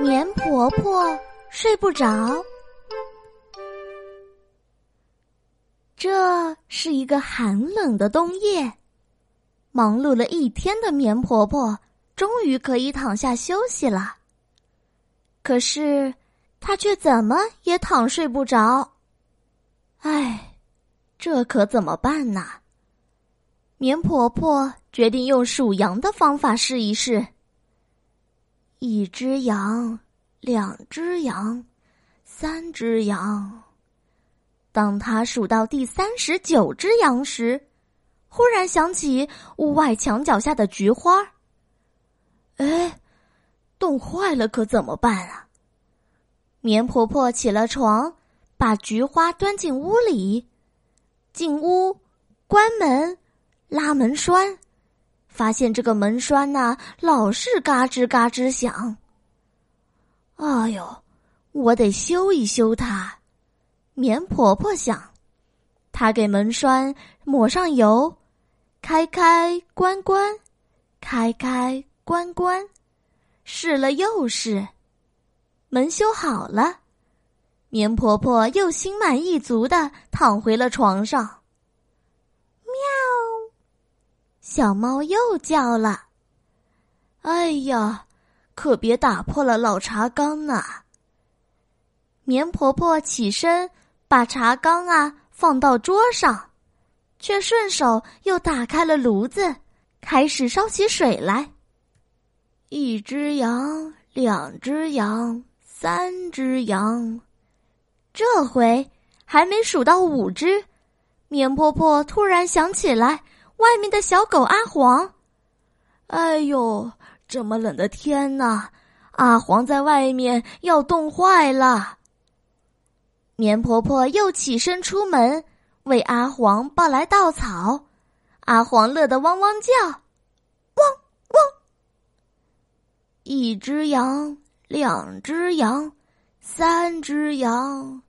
棉婆婆睡不着。这是一个寒冷的冬夜，忙碌了一天的棉婆婆终于可以躺下休息了。可是，她却怎么也躺睡不着。唉，这可怎么办呢？棉婆婆决定用数羊的方法试一试。一只羊，两只羊，三只羊。当他数到第三十九只羊时，忽然想起屋外墙角下的菊花。哎，冻坏了可怎么办啊？棉婆婆起了床，把菊花端进屋里，进屋，关门，拉门栓。发现这个门栓呐，老是嘎吱嘎吱响。哎呦，我得修一修它。棉婆婆想，她给门栓抹上油，开开关关，开开关关，试了又试，门修好了。棉婆婆又心满意足的躺回了床上。小猫又叫了：“哎呀，可别打破了老茶缸呐！”棉婆婆起身把茶缸啊放到桌上，却顺手又打开了炉子，开始烧起水来。一只羊，两只羊，三只羊，这回还没数到五只，棉婆婆突然想起来。外面的小狗阿黄，哎呦，这么冷的天呐，阿黄在外面要冻坏了。棉婆婆又起身出门，为阿黄抱来稻草，阿黄乐得汪汪叫，汪汪。一只羊，两只羊，三只羊，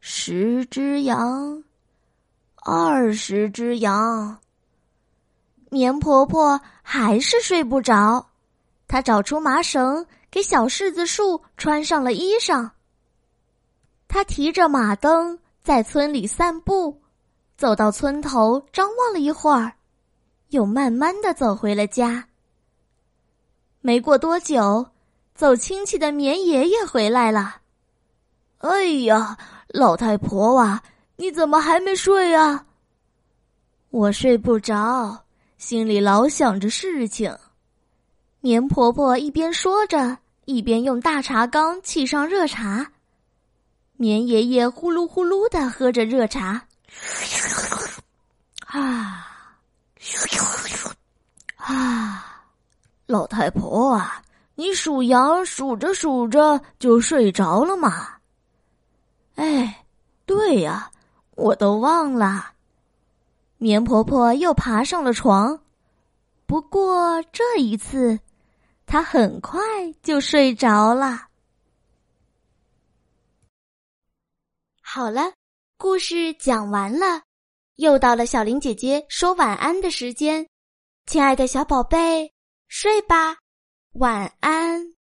十只羊，二十只羊。棉婆婆还是睡不着，她找出麻绳，给小柿子树穿上了衣裳。她提着马灯在村里散步，走到村头张望了一会儿，又慢慢的走回了家。没过多久，走亲戚的棉爷爷回来了。哎呀，老太婆啊，你怎么还没睡啊？我睡不着。心里老想着事情，棉婆婆一边说着，一边用大茶缸沏上热茶。棉爷爷呼噜呼噜的喝着热茶，啊，啊，老太婆啊，你数羊数着数着就睡着了吗？哎，对呀，我都忘了。棉婆婆又爬上了床，不过这一次，她很快就睡着了。好了，故事讲完了，又到了小林姐姐说晚安的时间，亲爱的小宝贝，睡吧，晚安。